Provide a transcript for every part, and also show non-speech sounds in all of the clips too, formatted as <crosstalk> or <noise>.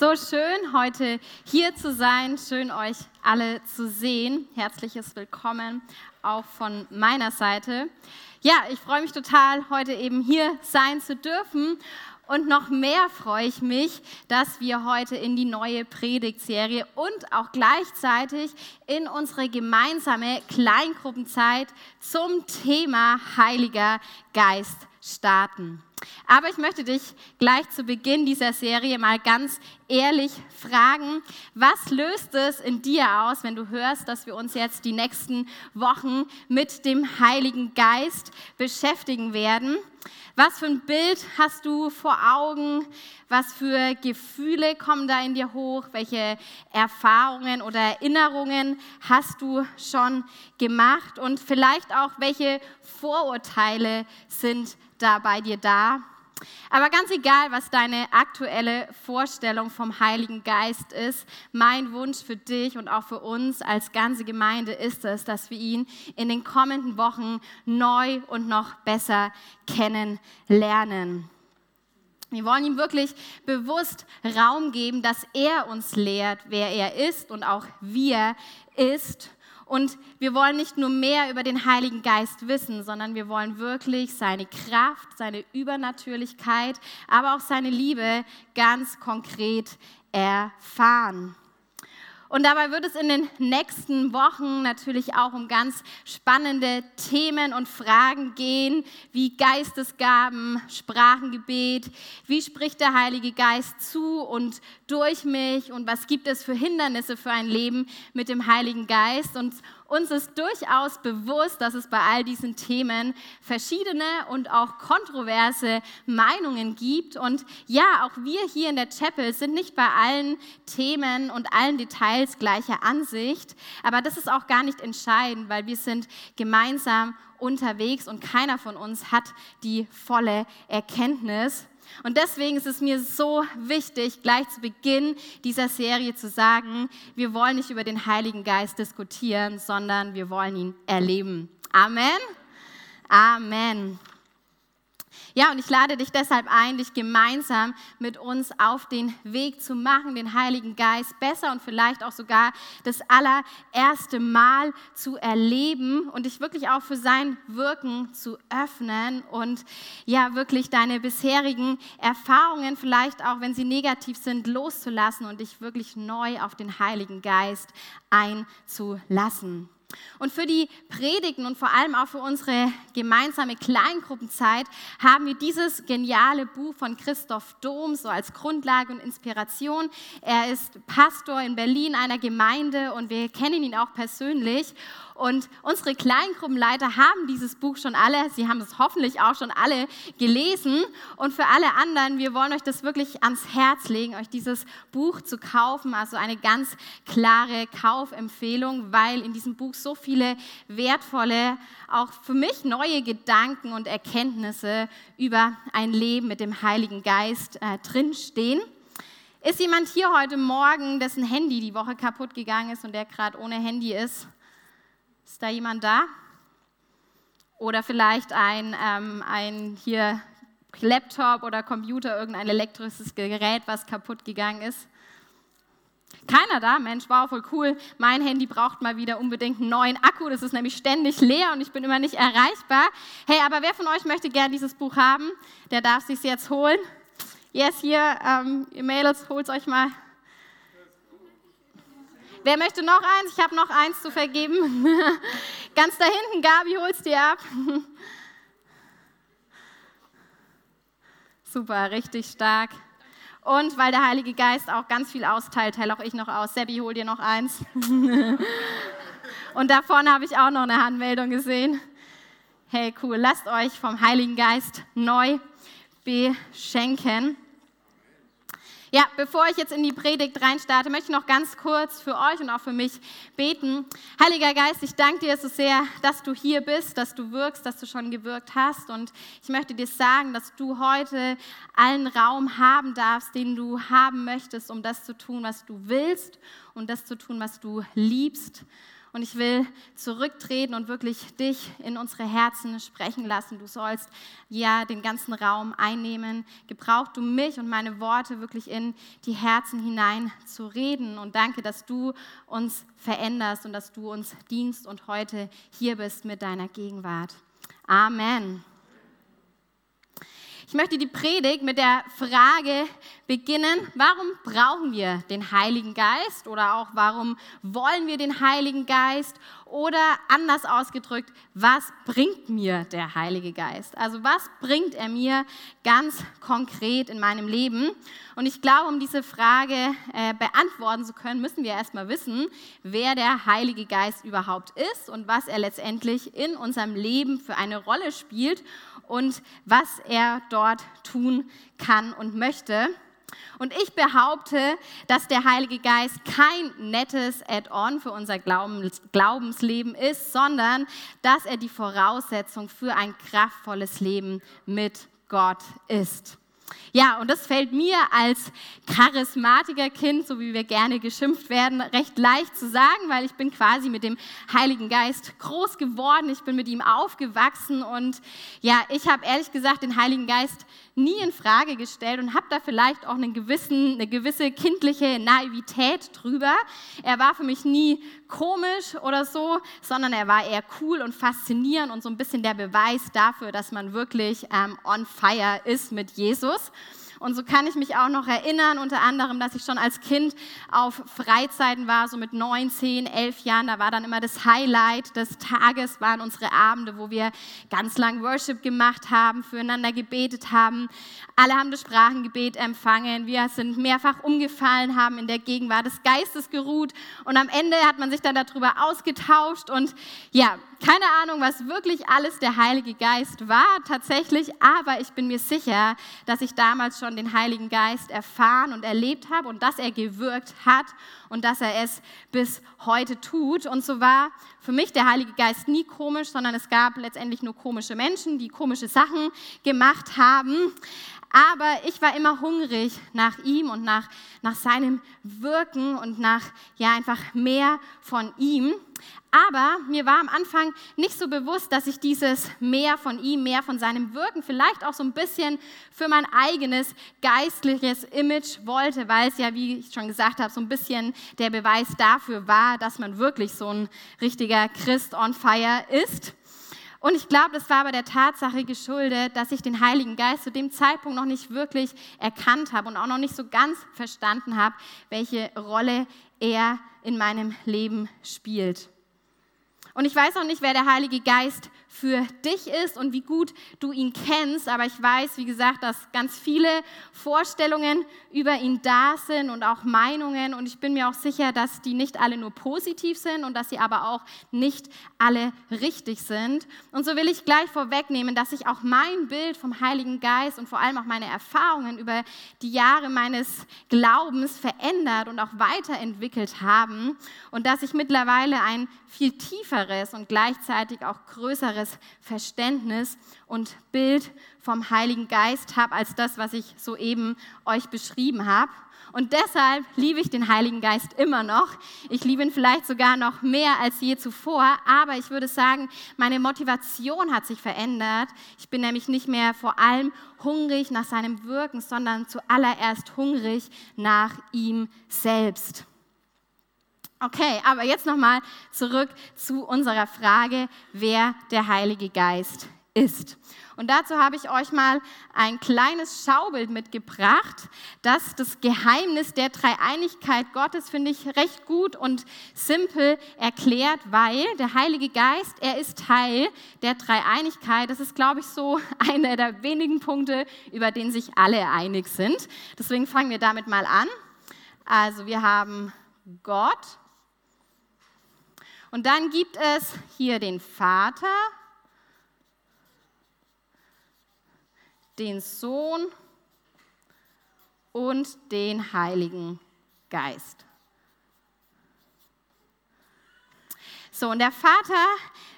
So schön, heute hier zu sein. Schön, euch alle zu sehen. Herzliches Willkommen auch von meiner Seite. Ja, ich freue mich total, heute eben hier sein zu dürfen. Und noch mehr freue ich mich, dass wir heute in die neue Predigtserie und auch gleichzeitig in unsere gemeinsame Kleingruppenzeit zum Thema Heiliger Geist starten. Aber ich möchte dich gleich zu Beginn dieser Serie mal ganz ehrlich fragen, was löst es in dir aus, wenn du hörst, dass wir uns jetzt die nächsten Wochen mit dem Heiligen Geist beschäftigen werden? Was für ein Bild hast du vor Augen? Was für Gefühle kommen da in dir hoch? Welche Erfahrungen oder Erinnerungen hast du schon gemacht? Und vielleicht auch, welche Vorurteile sind da bei dir da. Aber ganz egal, was deine aktuelle Vorstellung vom Heiligen Geist ist, mein Wunsch für dich und auch für uns als ganze Gemeinde ist es, dass wir ihn in den kommenden Wochen neu und noch besser kennenlernen. Wir wollen ihm wirklich bewusst Raum geben, dass er uns lehrt, wer er ist und auch wie er ist und wir wollen nicht nur mehr über den Heiligen Geist wissen, sondern wir wollen wirklich seine Kraft, seine Übernatürlichkeit, aber auch seine Liebe ganz konkret erfahren. Und dabei wird es in den nächsten Wochen natürlich auch um ganz spannende Themen und Fragen gehen, wie Geistesgaben, Sprachengebet, wie spricht der Heilige Geist zu und durch mich und was gibt es für Hindernisse für ein Leben mit dem Heiligen Geist. Und uns ist durchaus bewusst, dass es bei all diesen Themen verschiedene und auch kontroverse Meinungen gibt. Und ja, auch wir hier in der Chapel sind nicht bei allen Themen und allen Details gleicher Ansicht. Aber das ist auch gar nicht entscheidend, weil wir sind gemeinsam unterwegs und keiner von uns hat die volle Erkenntnis. Und deswegen ist es mir so wichtig, gleich zu Beginn dieser Serie zu sagen, wir wollen nicht über den Heiligen Geist diskutieren, sondern wir wollen ihn erleben. Amen. Amen. Ja, und ich lade dich deshalb ein, dich gemeinsam mit uns auf den Weg zu machen, den Heiligen Geist besser und vielleicht auch sogar das allererste Mal zu erleben und dich wirklich auch für sein Wirken zu öffnen und ja, wirklich deine bisherigen Erfahrungen, vielleicht auch wenn sie negativ sind, loszulassen und dich wirklich neu auf den Heiligen Geist einzulassen. Und für die Predigten und vor allem auch für unsere gemeinsame Kleingruppenzeit haben wir dieses geniale Buch von Christoph Dom so als Grundlage und Inspiration. Er ist Pastor in Berlin einer Gemeinde und wir kennen ihn auch persönlich. Und unsere Kleingruppenleiter haben dieses Buch schon alle, sie haben es hoffentlich auch schon alle gelesen. Und für alle anderen, wir wollen euch das wirklich ans Herz legen, euch dieses Buch zu kaufen. Also eine ganz klare Kaufempfehlung, weil in diesem Buch so viele wertvolle, auch für mich neue Gedanken und Erkenntnisse über ein Leben mit dem Heiligen Geist äh, drinstehen. Ist jemand hier heute Morgen, dessen Handy die Woche kaputt gegangen ist und der gerade ohne Handy ist? Ist da jemand da? Oder vielleicht ein, ähm, ein hier Laptop oder Computer, irgendein elektrisches Gerät, was kaputt gegangen ist? Keiner da? Mensch, wow, voll cool. Mein Handy braucht mal wieder unbedingt einen neuen Akku. Das ist nämlich ständig leer und ich bin immer nicht erreichbar. Hey, aber wer von euch möchte gern dieses Buch haben? Der darf sich jetzt holen. Yes, hier, ähm, ihr Mädels, holt es euch mal. Wer möchte noch eins? Ich habe noch eins zu vergeben. <laughs> Ganz da hinten, Gabi, holst dir ab. <laughs> Super, richtig stark. Und weil der Heilige Geist auch ganz viel austeilt, teile auch ich noch aus. Seppi, hol dir noch eins. <laughs> Und da vorne habe ich auch noch eine Handmeldung gesehen. Hey, cool, lasst euch vom Heiligen Geist neu beschenken. Ja, bevor ich jetzt in die Predigt reinstarte, möchte ich noch ganz kurz für euch und auch für mich beten. Heiliger Geist, ich danke dir so sehr, dass du hier bist, dass du wirkst, dass du schon gewirkt hast. Und ich möchte dir sagen, dass du heute allen Raum haben darfst, den du haben möchtest, um das zu tun, was du willst und das zu tun, was du liebst. Und ich will zurücktreten und wirklich dich in unsere Herzen sprechen lassen. Du sollst ja den ganzen Raum einnehmen. Gebrauch du mich und meine Worte wirklich in die Herzen hinein zu reden. Und danke, dass du uns veränderst und dass du uns dienst und heute hier bist mit deiner Gegenwart. Amen. Ich möchte die Predigt mit der Frage beginnen, warum brauchen wir den Heiligen Geist oder auch warum wollen wir den Heiligen Geist oder anders ausgedrückt, was bringt mir der Heilige Geist? Also was bringt er mir ganz konkret in meinem Leben? Und ich glaube, um diese Frage äh, beantworten zu können, müssen wir erstmal wissen, wer der Heilige Geist überhaupt ist und was er letztendlich in unserem Leben für eine Rolle spielt und was er dort tun kann und möchte. Und ich behaupte, dass der Heilige Geist kein nettes Add-on für unser Glaubensleben ist, sondern dass er die Voraussetzung für ein kraftvolles Leben mit Gott ist. Ja, und das fällt mir als Charismatikerkind, so wie wir gerne geschimpft werden, recht leicht zu sagen, weil ich bin quasi mit dem Heiligen Geist groß geworden, ich bin mit ihm aufgewachsen und ja, ich habe ehrlich gesagt den Heiligen Geist nie in Frage gestellt und habe da vielleicht auch einen gewissen, eine gewisse kindliche Naivität drüber. Er war für mich nie komisch oder so, sondern er war eher cool und faszinierend und so ein bisschen der Beweis dafür, dass man wirklich ähm, on fire ist mit Jesus. Und so kann ich mich auch noch erinnern, unter anderem, dass ich schon als Kind auf Freizeiten war, so mit neun, zehn, elf Jahren. Da war dann immer das Highlight des Tages, waren unsere Abende, wo wir ganz lang Worship gemacht haben, füreinander gebetet haben. Alle haben das Sprachengebet empfangen. Wir sind mehrfach umgefallen, haben in der Gegenwart des Geistes geruht. Und am Ende hat man sich dann darüber ausgetauscht. Und ja, keine Ahnung, was wirklich alles der Heilige Geist war tatsächlich, aber ich bin mir sicher, dass ich damals schon den Heiligen Geist erfahren und erlebt habe und dass er gewirkt hat und dass er es bis heute tut. Und so war für mich der Heilige Geist nie komisch, sondern es gab letztendlich nur komische Menschen, die komische Sachen gemacht haben. Aber ich war immer hungrig nach ihm und nach, nach seinem Wirken und nach ja einfach mehr von ihm. Aber mir war am Anfang nicht so bewusst, dass ich dieses mehr von ihm, mehr von seinem Wirken, vielleicht auch so ein bisschen für mein eigenes geistliches Image wollte, weil es ja, wie ich schon gesagt habe, so ein bisschen der Beweis dafür war, dass man wirklich so ein richtiger Christ on fire ist. Und ich glaube, das war aber der Tatsache geschuldet, dass ich den Heiligen Geist zu dem Zeitpunkt noch nicht wirklich erkannt habe und auch noch nicht so ganz verstanden habe, welche Rolle er in meinem Leben spielt. Und ich weiß auch nicht, wer der Heilige Geist für dich ist und wie gut du ihn kennst, aber ich weiß, wie gesagt, dass ganz viele Vorstellungen über ihn da sind und auch Meinungen. Und ich bin mir auch sicher, dass die nicht alle nur positiv sind und dass sie aber auch nicht alle richtig sind. Und so will ich gleich vorwegnehmen, dass sich auch mein Bild vom Heiligen Geist und vor allem auch meine Erfahrungen über die Jahre meines Glaubens verändert und auch weiterentwickelt haben. Und dass ich mittlerweile ein viel tieferes und gleichzeitig auch größeres Verständnis und Bild vom Heiligen Geist habe als das, was ich soeben euch beschrieben habe. Und deshalb liebe ich den Heiligen Geist immer noch. Ich liebe ihn vielleicht sogar noch mehr als je zuvor. Aber ich würde sagen, meine Motivation hat sich verändert. Ich bin nämlich nicht mehr vor allem hungrig nach seinem Wirken, sondern zuallererst hungrig nach ihm selbst. Okay, aber jetzt nochmal zurück zu unserer Frage, wer der Heilige Geist ist. Und dazu habe ich euch mal ein kleines Schaubild mitgebracht, das das Geheimnis der Dreieinigkeit Gottes, finde ich, recht gut und simpel erklärt, weil der Heilige Geist, er ist Teil der Dreieinigkeit. Das ist, glaube ich, so <laughs> einer der wenigen Punkte, über den sich alle einig sind. Deswegen fangen wir damit mal an. Also wir haben Gott, und dann gibt es hier den Vater, den Sohn und den Heiligen Geist. So, und der Vater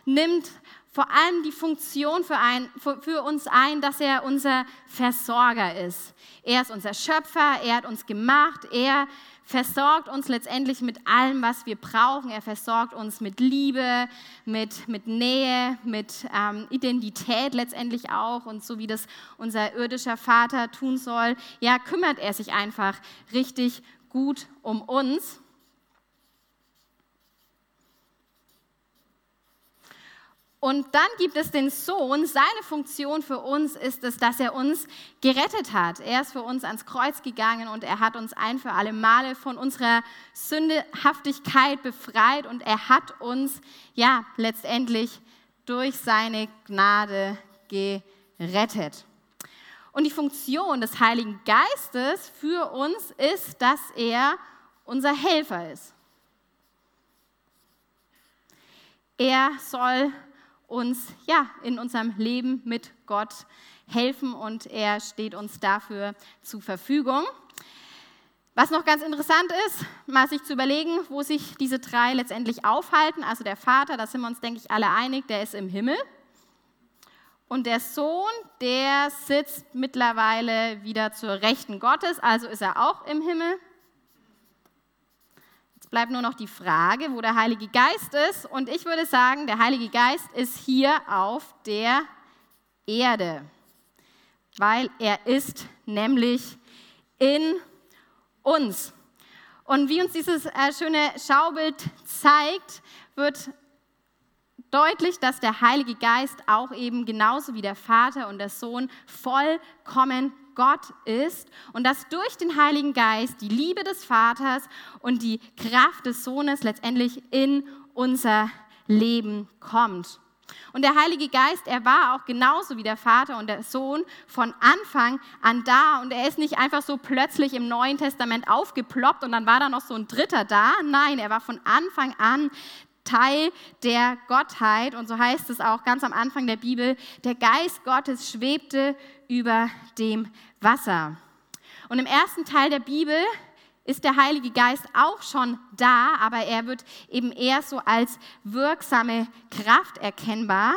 nimmt vor allem die Funktion für, ein, für, uns ein, dass er unser Versorger ist. Er ist unser Schöpfer, er hat uns gemacht, er versorgt uns letztendlich mit allem, was wir brauchen. Er versorgt uns mit Liebe, mit, mit Nähe, mit ähm, Identität letztendlich auch. Und so wie das unser irdischer Vater tun soll, ja, kümmert er sich einfach richtig gut um uns. Und dann gibt es den Sohn. Seine Funktion für uns ist es, dass er uns gerettet hat. Er ist für uns ans Kreuz gegangen und er hat uns ein für alle Male von unserer Sündehaftigkeit befreit und er hat uns ja letztendlich durch seine Gnade gerettet. Und die Funktion des Heiligen Geistes für uns ist, dass er unser Helfer ist. Er soll uns ja in unserem Leben mit Gott helfen und er steht uns dafür zur Verfügung. Was noch ganz interessant ist, mal sich zu überlegen, wo sich diese drei letztendlich aufhalten. Also der Vater, da sind wir uns, denke ich, alle einig, der ist im Himmel. Und der Sohn, der sitzt mittlerweile wieder zur Rechten Gottes, also ist er auch im Himmel bleibt nur noch die Frage, wo der Heilige Geist ist. Und ich würde sagen, der Heilige Geist ist hier auf der Erde, weil er ist nämlich in uns. Und wie uns dieses äh, schöne Schaubild zeigt, wird deutlich, dass der Heilige Geist auch eben genauso wie der Vater und der Sohn vollkommen Gott ist und dass durch den Heiligen Geist die Liebe des Vaters und die Kraft des Sohnes letztendlich in unser Leben kommt. Und der Heilige Geist, er war auch genauso wie der Vater und der Sohn von Anfang an da. Und er ist nicht einfach so plötzlich im Neuen Testament aufgeploppt und dann war da noch so ein Dritter da. Nein, er war von Anfang an Teil der Gottheit. Und so heißt es auch ganz am Anfang der Bibel, der Geist Gottes schwebte über dem Wasser. Und im ersten Teil der Bibel ist der Heilige Geist auch schon da, aber er wird eben eher so als wirksame Kraft erkennbar.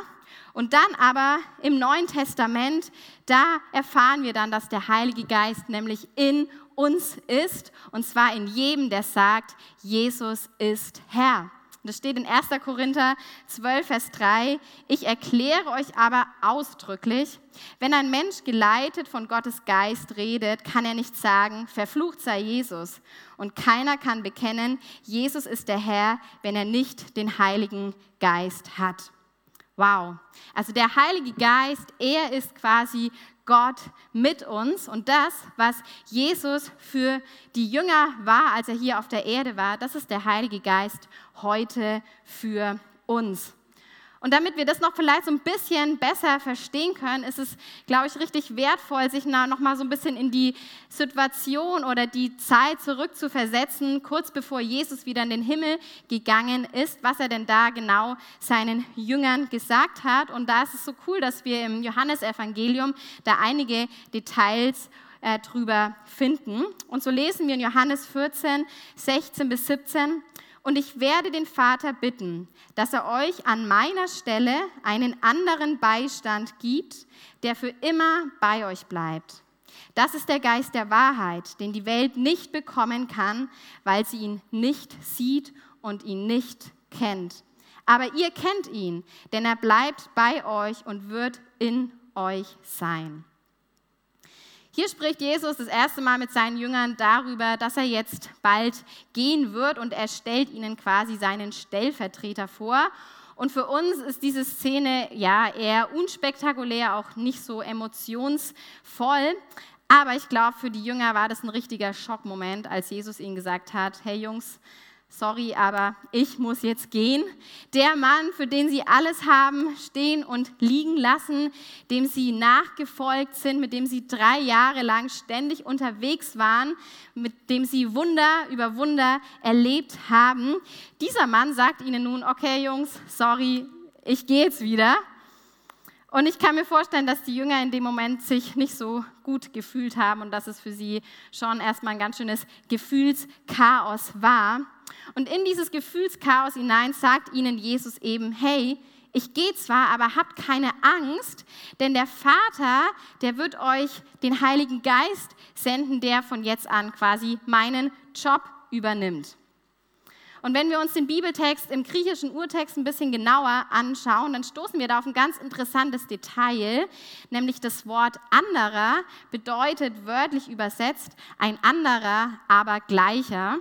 Und dann aber im Neuen Testament, da erfahren wir dann, dass der Heilige Geist nämlich in uns ist, und zwar in jedem, der sagt, Jesus ist Herr. Das steht in 1. Korinther 12, Vers 3. Ich erkläre euch aber ausdrücklich, wenn ein Mensch geleitet von Gottes Geist redet, kann er nicht sagen, verflucht sei Jesus. Und keiner kann bekennen, Jesus ist der Herr, wenn er nicht den Heiligen Geist hat. Wow. Also der Heilige Geist, er ist quasi Gott mit uns. Und das, was Jesus für die Jünger war, als er hier auf der Erde war, das ist der Heilige Geist heute für uns. Und damit wir das noch vielleicht so ein bisschen besser verstehen können, ist es, glaube ich, richtig wertvoll, sich noch mal so ein bisschen in die Situation oder die Zeit zurückzuversetzen, kurz bevor Jesus wieder in den Himmel gegangen ist, was er denn da genau seinen Jüngern gesagt hat. Und da ist es so cool, dass wir im Johannesevangelium da einige Details äh, drüber finden. Und so lesen wir in Johannes 14, 16 bis 17. Und ich werde den Vater bitten, dass er euch an meiner Stelle einen anderen Beistand gibt, der für immer bei euch bleibt. Das ist der Geist der Wahrheit, den die Welt nicht bekommen kann, weil sie ihn nicht sieht und ihn nicht kennt. Aber ihr kennt ihn, denn er bleibt bei euch und wird in euch sein. Hier spricht Jesus das erste Mal mit seinen Jüngern darüber, dass er jetzt bald gehen wird und er stellt ihnen quasi seinen Stellvertreter vor. Und für uns ist diese Szene ja eher unspektakulär, auch nicht so emotionsvoll. Aber ich glaube, für die Jünger war das ein richtiger Schockmoment, als Jesus ihnen gesagt hat, hey Jungs, sorry, aber ich muss jetzt gehen. Der Mann, für den sie alles haben stehen und liegen lassen, dem sie nachgefolgt sind, mit dem sie drei Jahre lang ständig unterwegs waren, mit dem sie Wunder über Wunder erlebt haben. Dieser Mann sagt ihnen nun, okay Jungs, sorry, ich gehe jetzt wieder. Und ich kann mir vorstellen, dass die Jünger in dem Moment sich nicht so gut gefühlt haben und dass es für sie schon erstmal ein ganz schönes Gefühlschaos war. Und in dieses Gefühlschaos hinein sagt ihnen Jesus eben, hey, ich gehe zwar, aber habt keine Angst, denn der Vater, der wird euch den Heiligen Geist senden, der von jetzt an quasi meinen Job übernimmt. Und wenn wir uns den Bibeltext im griechischen Urtext ein bisschen genauer anschauen, dann stoßen wir da auf ein ganz interessantes Detail, nämlich das Wort anderer bedeutet wörtlich übersetzt ein anderer, aber gleicher.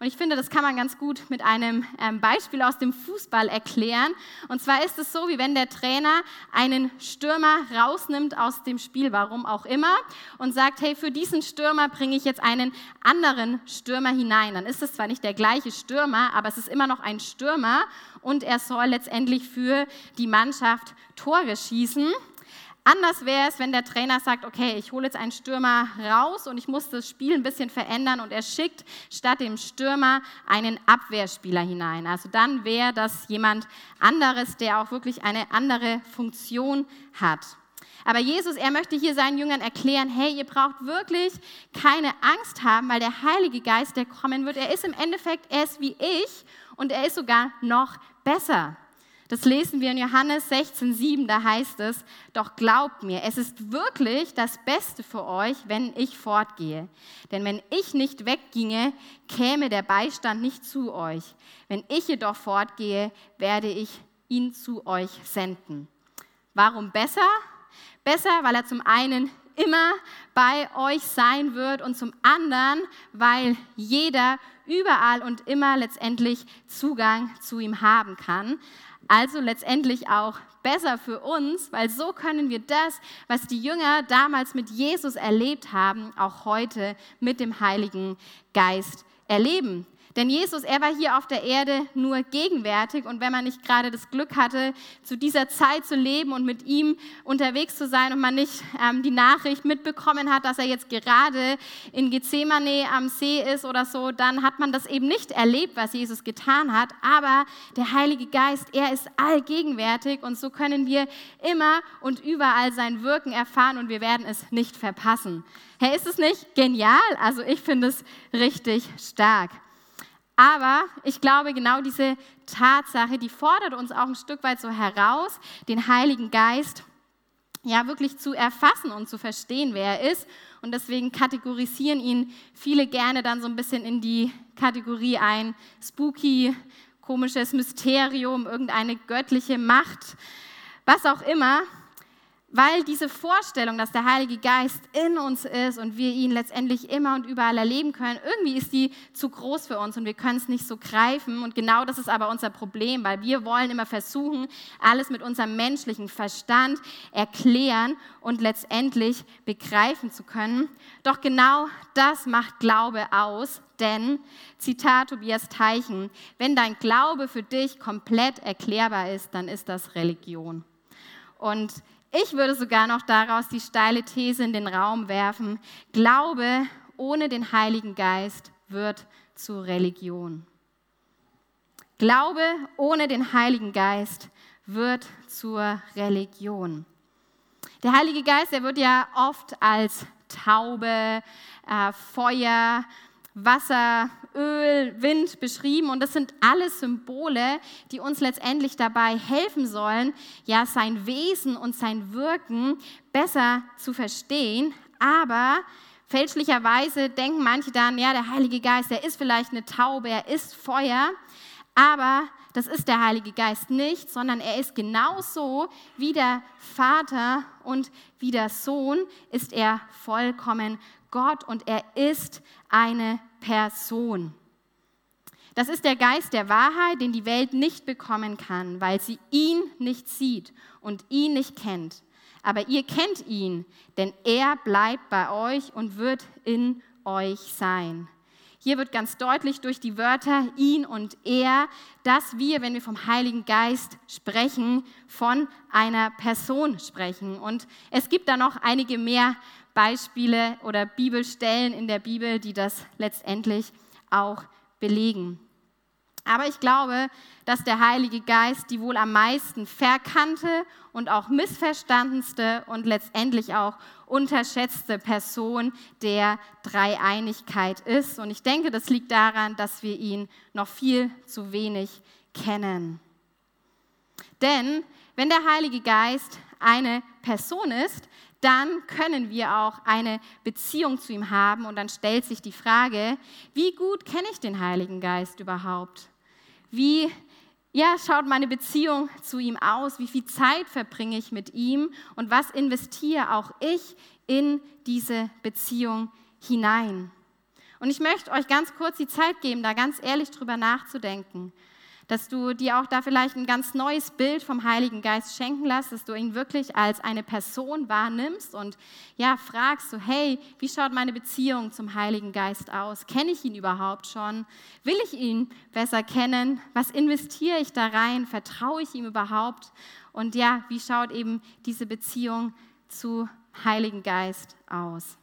Und ich finde, das kann man ganz gut mit einem ähm, Beispiel aus dem Fußball erklären. Und zwar ist es so, wie wenn der Trainer einen Stürmer rausnimmt aus dem Spiel, warum auch immer, und sagt, hey, für diesen Stürmer bringe ich jetzt einen anderen Stürmer hinein. Dann ist es zwar nicht der gleiche Stürmer, aber es ist immer noch ein Stürmer und er soll letztendlich für die Mannschaft Tore schießen. Anders wäre es, wenn der Trainer sagt, okay, ich hole jetzt einen Stürmer raus und ich muss das Spiel ein bisschen verändern und er schickt statt dem Stürmer einen Abwehrspieler hinein. Also dann wäre das jemand anderes, der auch wirklich eine andere Funktion hat. Aber Jesus, er möchte hier seinen Jüngern erklären, hey, ihr braucht wirklich keine Angst haben, weil der Heilige Geist, der kommen wird, er ist im Endeffekt, er ist wie ich und er ist sogar noch besser. Das lesen wir in Johannes 16,7, da heißt es, doch glaubt mir, es ist wirklich das Beste für euch, wenn ich fortgehe. Denn wenn ich nicht wegginge, käme der Beistand nicht zu euch. Wenn ich jedoch fortgehe, werde ich ihn zu euch senden. Warum besser? Besser, weil er zum einen immer bei euch sein wird und zum anderen, weil jeder überall und immer letztendlich Zugang zu ihm haben kann. Also letztendlich auch besser für uns, weil so können wir das, was die Jünger damals mit Jesus erlebt haben, auch heute mit dem Heiligen Geist erleben. Denn Jesus, er war hier auf der Erde nur gegenwärtig und wenn man nicht gerade das Glück hatte, zu dieser Zeit zu leben und mit ihm unterwegs zu sein und man nicht ähm, die Nachricht mitbekommen hat, dass er jetzt gerade in Gethsemane am See ist oder so, dann hat man das eben nicht erlebt, was Jesus getan hat. Aber der Heilige Geist, er ist allgegenwärtig und so können wir immer und überall sein Wirken erfahren und wir werden es nicht verpassen. Hey, ist es nicht genial? Also ich finde es richtig stark. Aber ich glaube, genau diese Tatsache, die fordert uns auch ein Stück weit so heraus, den Heiligen Geist ja wirklich zu erfassen und zu verstehen, wer er ist. Und deswegen kategorisieren ihn viele gerne dann so ein bisschen in die Kategorie ein, spooky, komisches Mysterium, irgendeine göttliche Macht, was auch immer. Weil diese Vorstellung, dass der Heilige Geist in uns ist und wir ihn letztendlich immer und überall erleben können, irgendwie ist die zu groß für uns und wir können es nicht so greifen. Und genau das ist aber unser Problem, weil wir wollen immer versuchen, alles mit unserem menschlichen Verstand erklären und letztendlich begreifen zu können. Doch genau das macht Glaube aus, denn, Zitat Tobias Teichen, wenn dein Glaube für dich komplett erklärbar ist, dann ist das Religion. Und ich würde sogar noch daraus die steile These in den Raum werfen, Glaube ohne den Heiligen Geist wird zu Religion. Glaube ohne den Heiligen Geist wird zur Religion. Der Heilige Geist, der wird ja oft als Taube, äh, Feuer, Wasser, Öl, Wind beschrieben. Und das sind alles Symbole, die uns letztendlich dabei helfen sollen, ja sein Wesen und sein Wirken besser zu verstehen, aber fälschlicherweise denken manche dann, ja, der Heilige Geist, der ist vielleicht eine Taube, er ist Feuer, aber das ist der Heilige Geist nicht, sondern er ist genauso wie der Vater und wie der Sohn ist er vollkommen Gott und er ist eine Person. Das ist der Geist der Wahrheit, den die Welt nicht bekommen kann, weil sie ihn nicht sieht und ihn nicht kennt. Aber ihr kennt ihn, denn er bleibt bei euch und wird in euch sein. Hier wird ganz deutlich durch die Wörter ihn und er, dass wir, wenn wir vom Heiligen Geist sprechen, von einer Person sprechen. Und es gibt da noch einige mehr Beispiele oder Bibelstellen in der Bibel, die das letztendlich auch belegen. Aber ich glaube, dass der Heilige Geist die wohl am meisten verkannte und auch missverstandenste und letztendlich auch unterschätzte Person der Dreieinigkeit ist. Und ich denke, das liegt daran, dass wir ihn noch viel zu wenig kennen. Denn wenn der Heilige Geist eine Person ist, dann können wir auch eine Beziehung zu ihm haben. Und dann stellt sich die Frage, wie gut kenne ich den Heiligen Geist überhaupt? Wie ja, schaut meine Beziehung zu ihm aus? Wie viel Zeit verbringe ich mit ihm? Und was investiere auch ich in diese Beziehung hinein? Und ich möchte euch ganz kurz die Zeit geben, da ganz ehrlich drüber nachzudenken dass du dir auch da vielleicht ein ganz neues Bild vom Heiligen Geist schenken lässt, dass du ihn wirklich als eine Person wahrnimmst und ja, fragst so, hey, wie schaut meine Beziehung zum Heiligen Geist aus? Kenne ich ihn überhaupt schon? Will ich ihn besser kennen? Was investiere ich da rein? Vertraue ich ihm überhaupt? Und ja, wie schaut eben diese Beziehung zu Heiligen Geist aus?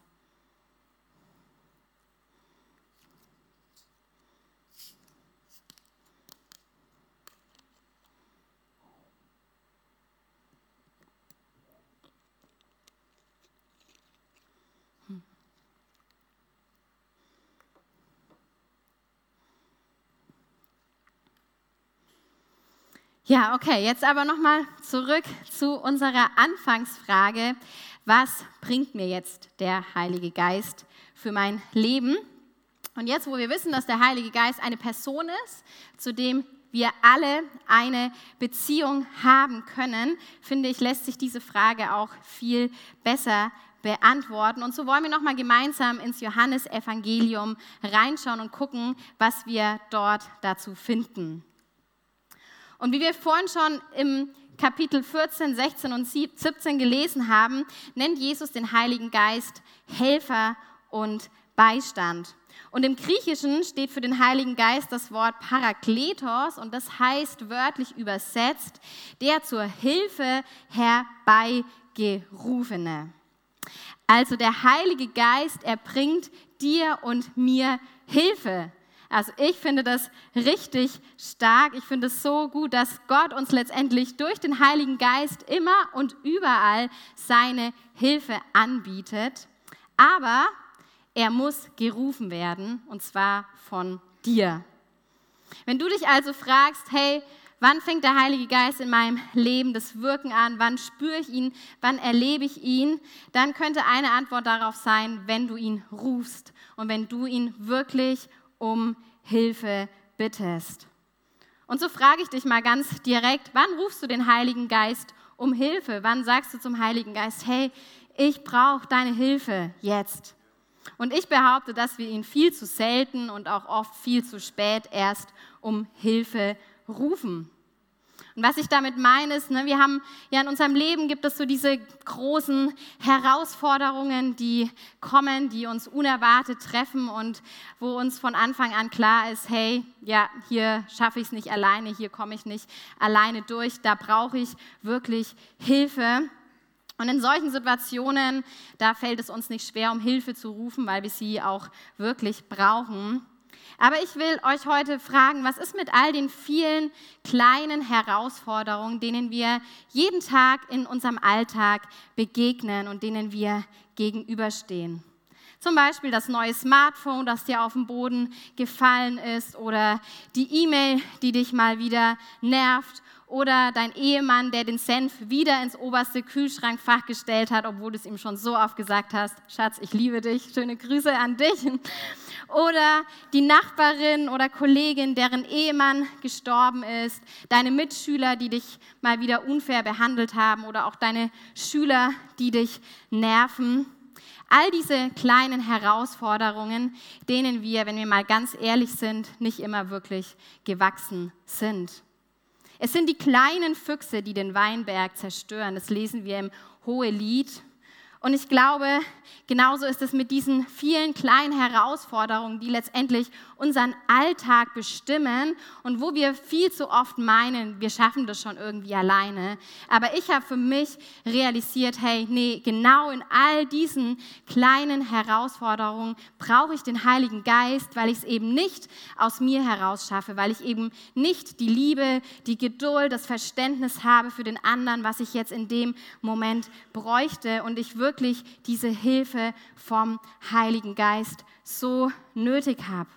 Ja, okay, jetzt aber nochmal zurück zu unserer Anfangsfrage. Was bringt mir jetzt der Heilige Geist für mein Leben? Und jetzt, wo wir wissen, dass der Heilige Geist eine Person ist, zu dem wir alle eine Beziehung haben können, finde ich, lässt sich diese Frage auch viel besser beantworten. Und so wollen wir nochmal gemeinsam ins Johannesevangelium reinschauen und gucken, was wir dort dazu finden. Und wie wir vorhin schon im Kapitel 14, 16 und 17 gelesen haben, nennt Jesus den Heiligen Geist Helfer und Beistand. Und im Griechischen steht für den Heiligen Geist das Wort Parakletos und das heißt wörtlich übersetzt, der zur Hilfe herbeigerufene. Also der Heilige Geist, er bringt dir und mir Hilfe. Also ich finde das richtig stark. Ich finde es so gut, dass Gott uns letztendlich durch den Heiligen Geist immer und überall seine Hilfe anbietet. Aber er muss gerufen werden, und zwar von dir. Wenn du dich also fragst, hey, wann fängt der Heilige Geist in meinem Leben das Wirken an? Wann spüre ich ihn? Wann erlebe ich ihn? Dann könnte eine Antwort darauf sein, wenn du ihn rufst und wenn du ihn wirklich um Hilfe bittest. Und so frage ich dich mal ganz direkt, wann rufst du den Heiligen Geist um Hilfe? Wann sagst du zum Heiligen Geist, hey, ich brauche deine Hilfe jetzt? Und ich behaupte, dass wir ihn viel zu selten und auch oft viel zu spät erst um Hilfe rufen. Und was ich damit meine, ist, ne, wir haben ja in unserem Leben gibt es so diese großen Herausforderungen, die kommen, die uns unerwartet treffen und wo uns von Anfang an klar ist, hey, ja, hier schaffe ich es nicht alleine, hier komme ich nicht alleine durch, da brauche ich wirklich Hilfe. Und in solchen Situationen, da fällt es uns nicht schwer, um Hilfe zu rufen, weil wir sie auch wirklich brauchen. Aber ich will euch heute fragen, was ist mit all den vielen kleinen Herausforderungen, denen wir jeden Tag in unserem Alltag begegnen und denen wir gegenüberstehen? Zum Beispiel das neue Smartphone, das dir auf den Boden gefallen ist oder die E-Mail, die dich mal wieder nervt oder dein Ehemann, der den Senf wieder ins oberste Kühlschrankfach gestellt hat, obwohl du es ihm schon so oft gesagt hast, Schatz, ich liebe dich, schöne Grüße an dich. Oder die Nachbarin oder Kollegin, deren Ehemann gestorben ist, deine Mitschüler, die dich mal wieder unfair behandelt haben oder auch deine Schüler, die dich nerven. All diese kleinen Herausforderungen, denen wir, wenn wir mal ganz ehrlich sind, nicht immer wirklich gewachsen sind. Es sind die kleinen Füchse, die den Weinberg zerstören. Das lesen wir im Hohelied. Und ich glaube, genauso ist es mit diesen vielen kleinen Herausforderungen, die letztendlich unseren Alltag bestimmen und wo wir viel zu oft meinen, wir schaffen das schon irgendwie alleine. Aber ich habe für mich realisiert, hey, nee, genau in all diesen kleinen Herausforderungen brauche ich den Heiligen Geist, weil ich es eben nicht aus mir heraus schaffe, weil ich eben nicht die Liebe, die Geduld, das Verständnis habe für den anderen, was ich jetzt in dem Moment bräuchte und ich wirklich diese Hilfe vom Heiligen Geist so nötig habe.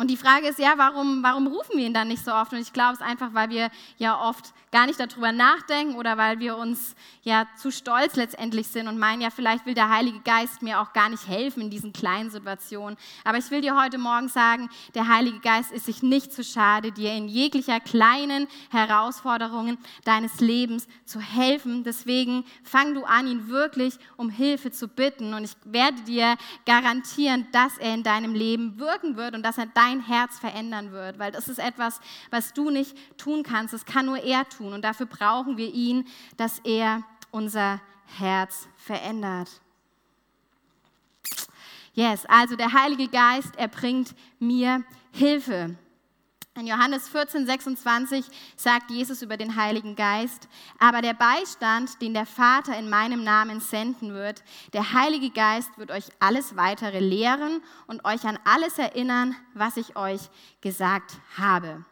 Und die Frage ist ja, warum, warum rufen wir ihn dann nicht so oft? Und ich glaube es einfach, weil wir ja oft gar nicht darüber nachdenken oder weil wir uns ja zu stolz letztendlich sind und meinen, ja, vielleicht will der Heilige Geist mir auch gar nicht helfen in diesen kleinen Situationen. Aber ich will dir heute Morgen sagen, der Heilige Geist ist sich nicht zu schade, dir in jeglicher kleinen Herausforderungen deines Lebens zu helfen. Deswegen fang du an, ihn wirklich um Hilfe zu bitten. Und ich werde dir garantieren, dass er in deinem Leben wirken wird und dass er dein Herz verändern wird, weil das ist etwas, was du nicht tun kannst. Das kann nur er tun. Und dafür brauchen wir ihn, dass er unser Herz verändert. Yes, also der Heilige Geist, er bringt mir Hilfe. In Johannes 14, 26 sagt Jesus über den Heiligen Geist, aber der Beistand, den der Vater in meinem Namen senden wird, der Heilige Geist wird euch alles weitere lehren und euch an alles erinnern, was ich euch gesagt habe.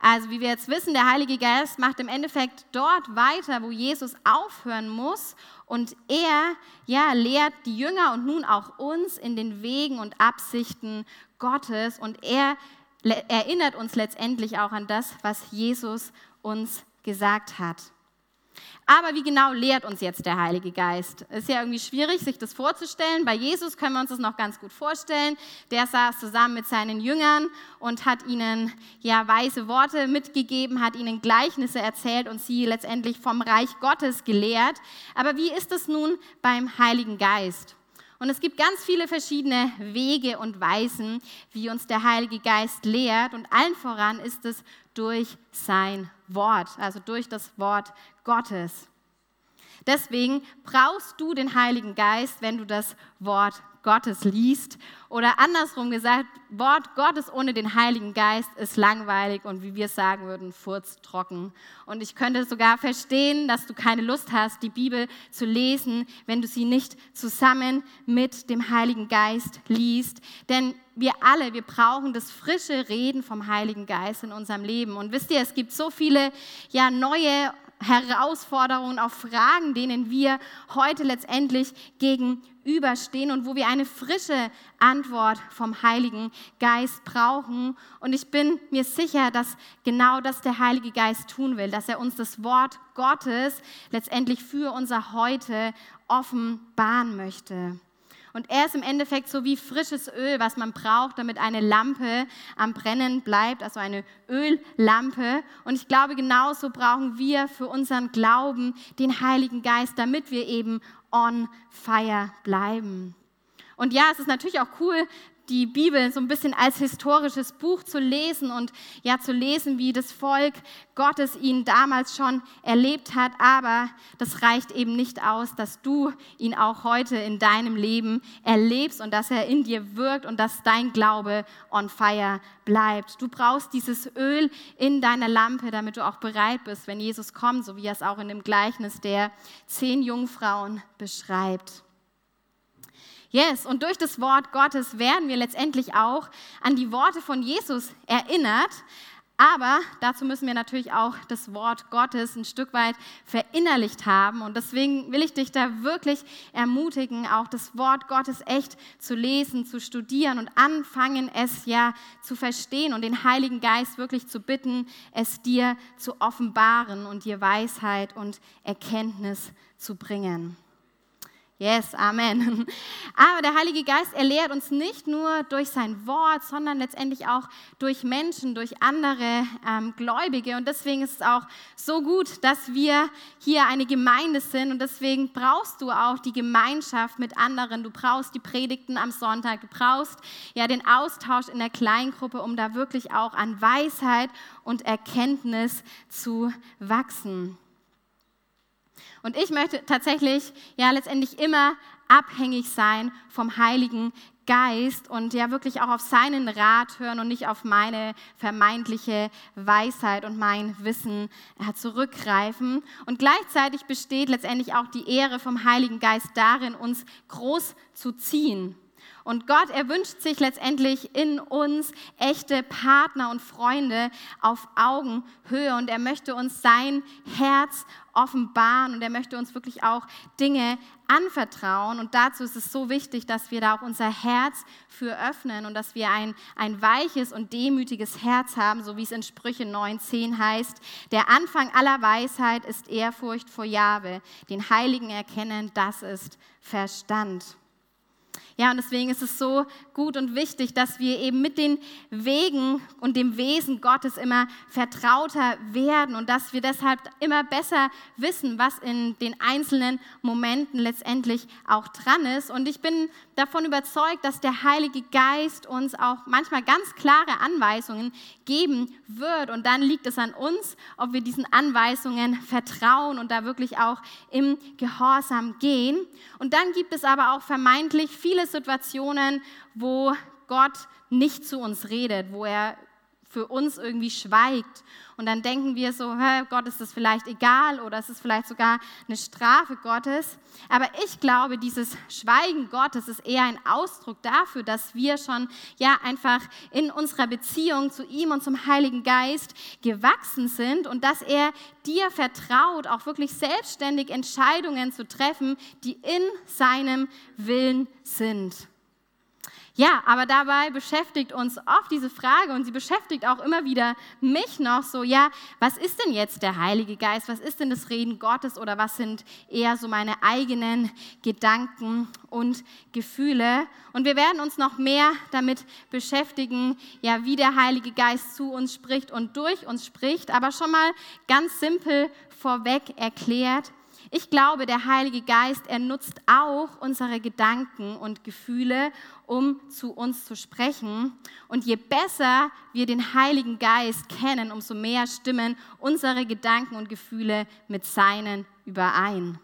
Also wie wir jetzt wissen, der Heilige Geist macht im Endeffekt dort weiter, wo Jesus aufhören muss. Und er ja, lehrt die Jünger und nun auch uns in den Wegen und Absichten Gottes. Und er erinnert uns letztendlich auch an das, was Jesus uns gesagt hat. Aber wie genau lehrt uns jetzt der Heilige Geist? Ist ja irgendwie schwierig, sich das vorzustellen. Bei Jesus können wir uns das noch ganz gut vorstellen. Der saß zusammen mit seinen Jüngern und hat ihnen ja weise Worte mitgegeben, hat ihnen Gleichnisse erzählt und sie letztendlich vom Reich Gottes gelehrt. Aber wie ist es nun beim Heiligen Geist? Und es gibt ganz viele verschiedene Wege und Weisen, wie uns der Heilige Geist lehrt. Und allen voran ist es durch sein Wort, also durch das Wort Gottes. Deswegen brauchst du den Heiligen Geist, wenn du das Wort Gottes liest. Oder andersrum gesagt, Wort Gottes ohne den Heiligen Geist ist langweilig und wie wir sagen würden, furztrocken. Und ich könnte sogar verstehen, dass du keine Lust hast, die Bibel zu lesen, wenn du sie nicht zusammen mit dem Heiligen Geist liest. Denn wir alle, wir brauchen das frische Reden vom Heiligen Geist in unserem Leben. Und wisst ihr, es gibt so viele ja neue Herausforderungen, auch Fragen, denen wir heute letztendlich gegenüberstehen und wo wir eine frische Antwort vom Heiligen Geist brauchen. Und ich bin mir sicher, dass genau das der Heilige Geist tun will, dass er uns das Wort Gottes letztendlich für unser Heute offenbaren möchte. Und er ist im Endeffekt so wie frisches Öl, was man braucht, damit eine Lampe am Brennen bleibt, also eine Öllampe. Und ich glaube, genauso brauchen wir für unseren Glauben den Heiligen Geist, damit wir eben on fire bleiben. Und ja, es ist natürlich auch cool, die Bibel so ein bisschen als historisches Buch zu lesen und ja zu lesen, wie das Volk Gottes ihn damals schon erlebt hat. Aber das reicht eben nicht aus, dass du ihn auch heute in deinem Leben erlebst und dass er in dir wirkt und dass dein Glaube on fire bleibt. Du brauchst dieses Öl in deiner Lampe, damit du auch bereit bist, wenn Jesus kommt, so wie er es auch in dem Gleichnis der zehn Jungfrauen beschreibt. Yes, und durch das Wort Gottes werden wir letztendlich auch an die Worte von Jesus erinnert. Aber dazu müssen wir natürlich auch das Wort Gottes ein Stück weit verinnerlicht haben. Und deswegen will ich dich da wirklich ermutigen, auch das Wort Gottes echt zu lesen, zu studieren und anfangen, es ja zu verstehen und den Heiligen Geist wirklich zu bitten, es dir zu offenbaren und dir Weisheit und Erkenntnis zu bringen. Yes, Amen. <laughs> Aber der Heilige Geist, er lehrt uns nicht nur durch sein Wort, sondern letztendlich auch durch Menschen, durch andere ähm, Gläubige. Und deswegen ist es auch so gut, dass wir hier eine Gemeinde sind. Und deswegen brauchst du auch die Gemeinschaft mit anderen. Du brauchst die Predigten am Sonntag. Du brauchst ja den Austausch in der Kleingruppe, um da wirklich auch an Weisheit und Erkenntnis zu wachsen. Und ich möchte tatsächlich ja letztendlich immer abhängig sein vom Heiligen Geist und ja wirklich auch auf seinen Rat hören und nicht auf meine vermeintliche Weisheit und mein Wissen zurückgreifen. Und gleichzeitig besteht letztendlich auch die Ehre vom Heiligen Geist darin, uns groß zu ziehen. Und Gott, er wünscht sich letztendlich in uns echte Partner und Freunde auf Augenhöhe und er möchte uns sein Herz offenbaren und er möchte uns wirklich auch Dinge anvertrauen. Und dazu ist es so wichtig, dass wir da auch unser Herz für öffnen und dass wir ein, ein weiches und demütiges Herz haben, so wie es in Sprüche 9,10 heißt. Der Anfang aller Weisheit ist Ehrfurcht vor Jahwe. Den Heiligen erkennen, das ist Verstand. Ja, und deswegen ist es so gut und wichtig, dass wir eben mit den Wegen und dem Wesen Gottes immer vertrauter werden und dass wir deshalb immer besser wissen, was in den einzelnen Momenten letztendlich auch dran ist. Und ich bin davon überzeugt, dass der Heilige Geist uns auch manchmal ganz klare Anweisungen geben wird. Und dann liegt es an uns, ob wir diesen Anweisungen vertrauen und da wirklich auch im Gehorsam gehen. Und dann gibt es aber auch vermeintlich viele Situationen, wo Gott nicht zu uns redet, wo er für uns irgendwie schweigt. Und dann denken wir so, Gott ist das vielleicht egal oder ist es vielleicht sogar eine Strafe Gottes. Aber ich glaube, dieses Schweigen Gottes ist eher ein Ausdruck dafür, dass wir schon ja einfach in unserer Beziehung zu ihm und zum Heiligen Geist gewachsen sind und dass er dir vertraut, auch wirklich selbstständig Entscheidungen zu treffen, die in seinem Willen sind. Ja, aber dabei beschäftigt uns oft diese Frage und sie beschäftigt auch immer wieder mich noch so, ja, was ist denn jetzt der Heilige Geist? Was ist denn das Reden Gottes oder was sind eher so meine eigenen Gedanken und Gefühle? Und wir werden uns noch mehr damit beschäftigen, ja, wie der Heilige Geist zu uns spricht und durch uns spricht, aber schon mal ganz simpel vorweg erklärt, ich glaube, der Heilige Geist, er nutzt auch unsere Gedanken und Gefühle, um zu uns zu sprechen. Und je besser wir den Heiligen Geist kennen, umso mehr stimmen unsere Gedanken und Gefühle mit seinen überein.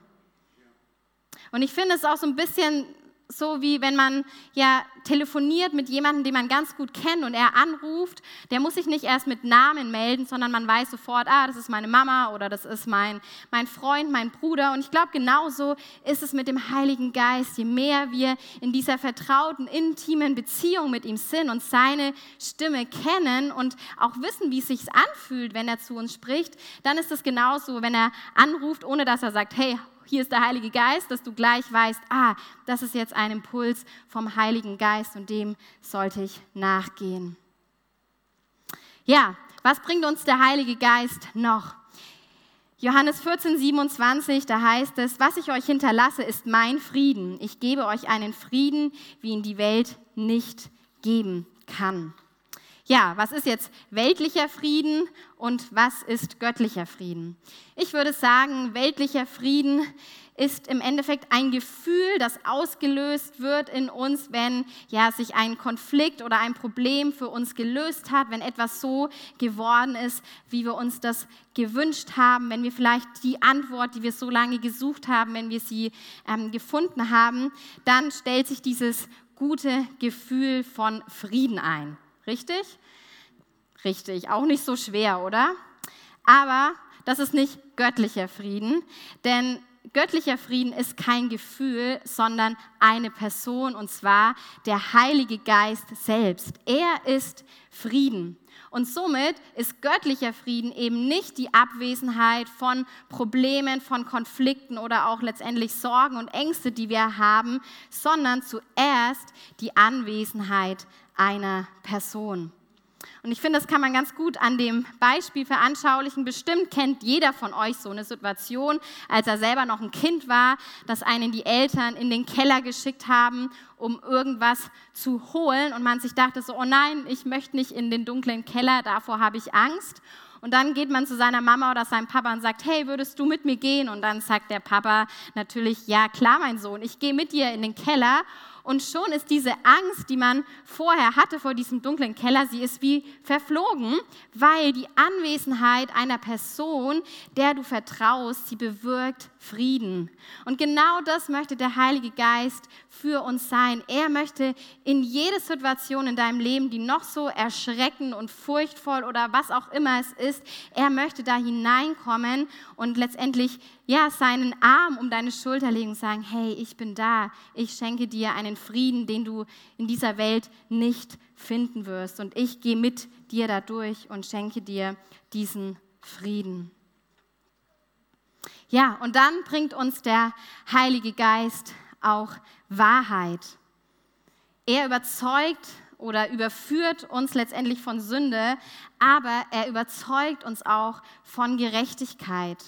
Und ich finde es auch so ein bisschen so wie wenn man ja telefoniert mit jemandem, den man ganz gut kennt und er anruft, der muss sich nicht erst mit Namen melden, sondern man weiß sofort, ah, das ist meine Mama oder das ist mein, mein Freund, mein Bruder. Und ich glaube, genauso ist es mit dem Heiligen Geist. Je mehr wir in dieser vertrauten, intimen Beziehung mit ihm sind und seine Stimme kennen und auch wissen, wie es sich anfühlt, wenn er zu uns spricht, dann ist es genauso, wenn er anruft, ohne dass er sagt, hey, hier ist der Heilige Geist, dass du gleich weißt, ah, das ist jetzt ein Impuls vom Heiligen Geist und dem sollte ich nachgehen. Ja, was bringt uns der Heilige Geist noch? Johannes 14, 27, da heißt es, was ich euch hinterlasse, ist mein Frieden. Ich gebe euch einen Frieden, wie ihn die Welt nicht geben kann. Ja, was ist jetzt weltlicher Frieden und was ist göttlicher Frieden? Ich würde sagen, weltlicher Frieden ist im Endeffekt ein Gefühl, das ausgelöst wird in uns, wenn ja sich ein Konflikt oder ein Problem für uns gelöst hat, wenn etwas so geworden ist, wie wir uns das gewünscht haben, wenn wir vielleicht die Antwort, die wir so lange gesucht haben, wenn wir sie ähm, gefunden haben, dann stellt sich dieses gute Gefühl von Frieden ein. Richtig? Richtig, auch nicht so schwer, oder? Aber das ist nicht göttlicher Frieden, denn göttlicher Frieden ist kein Gefühl, sondern eine Person, und zwar der Heilige Geist selbst. Er ist Frieden. Und somit ist göttlicher Frieden eben nicht die Abwesenheit von Problemen, von Konflikten oder auch letztendlich Sorgen und Ängste, die wir haben, sondern zuerst die Anwesenheit einer Person. Und ich finde, das kann man ganz gut an dem Beispiel veranschaulichen. Bestimmt kennt jeder von euch so eine Situation, als er selber noch ein Kind war, dass einen die Eltern in den Keller geschickt haben, um irgendwas zu holen. Und man sich dachte so, oh nein, ich möchte nicht in den dunklen Keller, davor habe ich Angst. Und dann geht man zu seiner Mama oder seinem Papa und sagt, hey, würdest du mit mir gehen? Und dann sagt der Papa natürlich, ja klar, mein Sohn, ich gehe mit dir in den Keller. Und schon ist diese Angst, die man vorher hatte vor diesem dunklen Keller, sie ist wie verflogen, weil die Anwesenheit einer Person, der du vertraust, sie bewirkt Frieden. Und genau das möchte der Heilige Geist für uns sein. Er möchte in jede Situation in deinem Leben, die noch so erschreckend und furchtvoll oder was auch immer es ist, er möchte da hineinkommen und letztendlich ja, seinen Arm um deine Schulter legen und sagen, hey, ich bin da, ich schenke dir einen Frieden, den du in dieser Welt nicht finden wirst. Und ich gehe mit dir dadurch und schenke dir diesen Frieden. Ja, und dann bringt uns der Heilige Geist auch Wahrheit. Er überzeugt oder überführt uns letztendlich von Sünde, aber er überzeugt uns auch von Gerechtigkeit.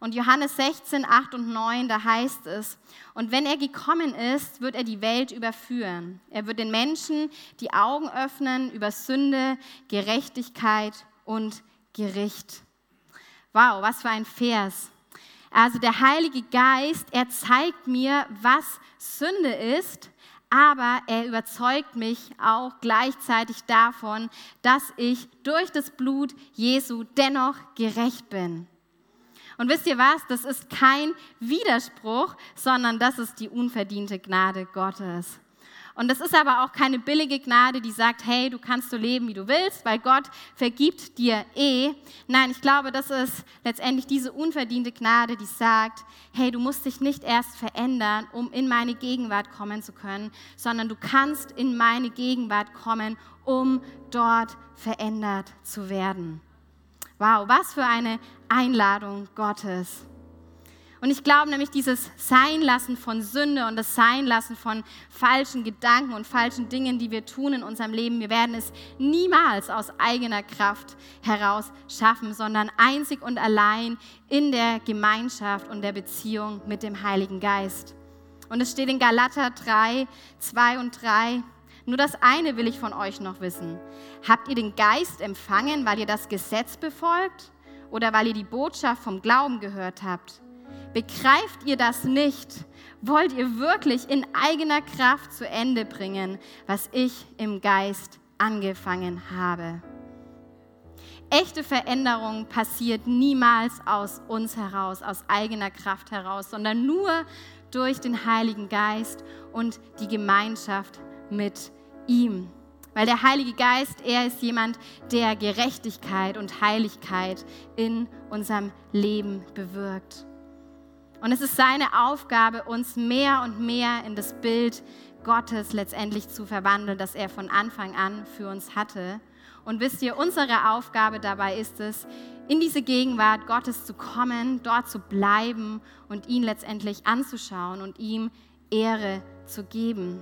Und Johannes 16, 8 und 9, da heißt es, und wenn er gekommen ist, wird er die Welt überführen. Er wird den Menschen die Augen öffnen über Sünde, Gerechtigkeit und Gericht. Wow, was für ein Vers. Also der Heilige Geist, er zeigt mir, was Sünde ist, aber er überzeugt mich auch gleichzeitig davon, dass ich durch das Blut Jesu dennoch gerecht bin. Und wisst ihr was? Das ist kein Widerspruch, sondern das ist die unverdiente Gnade Gottes. Und das ist aber auch keine billige Gnade, die sagt, hey, du kannst so leben, wie du willst, weil Gott vergibt dir eh. Nein, ich glaube, das ist letztendlich diese unverdiente Gnade, die sagt, hey, du musst dich nicht erst verändern, um in meine Gegenwart kommen zu können, sondern du kannst in meine Gegenwart kommen, um dort verändert zu werden. Wow, was für eine Einladung Gottes. Und ich glaube nämlich, dieses Seinlassen von Sünde und das Seinlassen von falschen Gedanken und falschen Dingen, die wir tun in unserem Leben, wir werden es niemals aus eigener Kraft heraus schaffen, sondern einzig und allein in der Gemeinschaft und der Beziehung mit dem Heiligen Geist. Und es steht in Galater 3, 2 und 3, nur das eine will ich von euch noch wissen. Habt ihr den Geist empfangen, weil ihr das Gesetz befolgt oder weil ihr die Botschaft vom Glauben gehört habt? Begreift ihr das nicht? Wollt ihr wirklich in eigener Kraft zu Ende bringen, was ich im Geist angefangen habe? Echte Veränderung passiert niemals aus uns heraus, aus eigener Kraft heraus, sondern nur durch den Heiligen Geist und die Gemeinschaft mit ihm. Weil der Heilige Geist, er ist jemand, der Gerechtigkeit und Heiligkeit in unserem Leben bewirkt. Und es ist seine Aufgabe, uns mehr und mehr in das Bild Gottes letztendlich zu verwandeln, das er von Anfang an für uns hatte. Und wisst ihr, unsere Aufgabe dabei ist es, in diese Gegenwart Gottes zu kommen, dort zu bleiben und ihn letztendlich anzuschauen und ihm Ehre zu geben.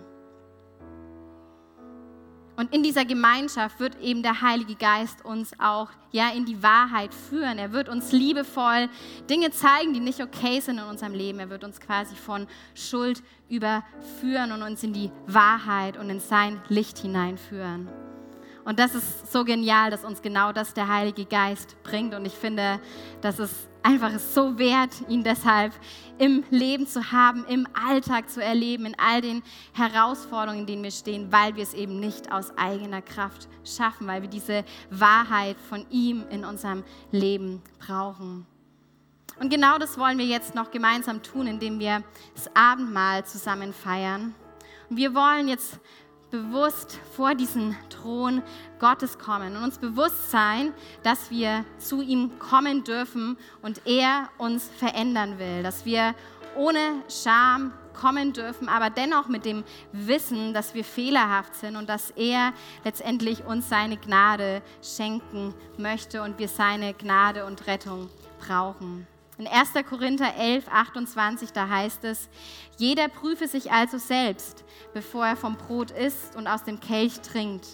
Und in dieser Gemeinschaft wird eben der Heilige Geist uns auch ja in die Wahrheit führen. Er wird uns liebevoll Dinge zeigen, die nicht okay sind in unserem Leben. Er wird uns quasi von Schuld überführen und uns in die Wahrheit und in sein Licht hineinführen. Und das ist so genial, dass uns genau das der Heilige Geist bringt. Und ich finde, das ist einfach so wert, ihn deshalb im Leben zu haben, im Alltag zu erleben, in all den Herausforderungen, in denen wir stehen, weil wir es eben nicht aus eigener Kraft schaffen, weil wir diese Wahrheit von ihm in unserem Leben brauchen. Und genau das wollen wir jetzt noch gemeinsam tun, indem wir das Abendmahl zusammen feiern. Und wir wollen jetzt bewusst vor diesen Thron Gottes kommen und uns bewusst sein, dass wir zu ihm kommen dürfen und er uns verändern will, dass wir ohne Scham kommen dürfen, aber dennoch mit dem Wissen, dass wir fehlerhaft sind und dass er letztendlich uns seine Gnade schenken möchte und wir seine Gnade und Rettung brauchen. In 1. Korinther 11, 28, da heißt es, jeder prüfe sich also selbst, bevor er vom Brot isst und aus dem Kelch trinkt.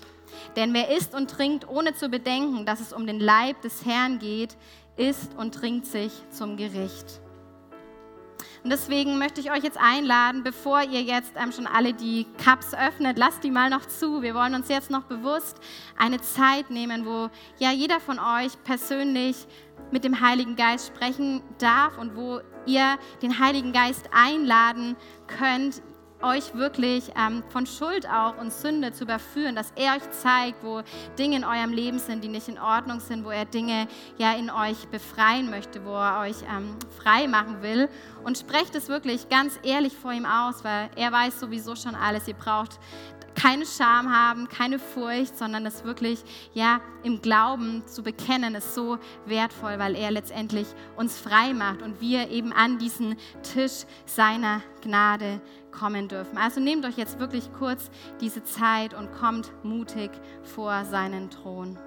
Denn wer isst und trinkt, ohne zu bedenken, dass es um den Leib des Herrn geht, isst und trinkt sich zum Gericht. Und deswegen möchte ich euch jetzt einladen, bevor ihr jetzt ähm, schon alle die Cups öffnet, lasst die mal noch zu. Wir wollen uns jetzt noch bewusst eine Zeit nehmen, wo ja jeder von euch persönlich mit dem Heiligen Geist sprechen darf und wo ihr den Heiligen Geist einladen könnt, euch wirklich ähm, von Schuld auch und Sünde zu überführen, dass er euch zeigt, wo Dinge in eurem Leben sind, die nicht in Ordnung sind, wo er Dinge ja in euch befreien möchte, wo er euch ähm, frei machen will. Und sprecht es wirklich ganz ehrlich vor ihm aus, weil er weiß sowieso schon alles. Ihr braucht keine Scham haben, keine Furcht, sondern es wirklich ja im Glauben zu bekennen, ist so wertvoll, weil er letztendlich uns frei macht und wir eben an diesen Tisch seiner Gnade kommen dürfen. Also nehmt euch jetzt wirklich kurz diese Zeit und kommt mutig vor seinen Thron.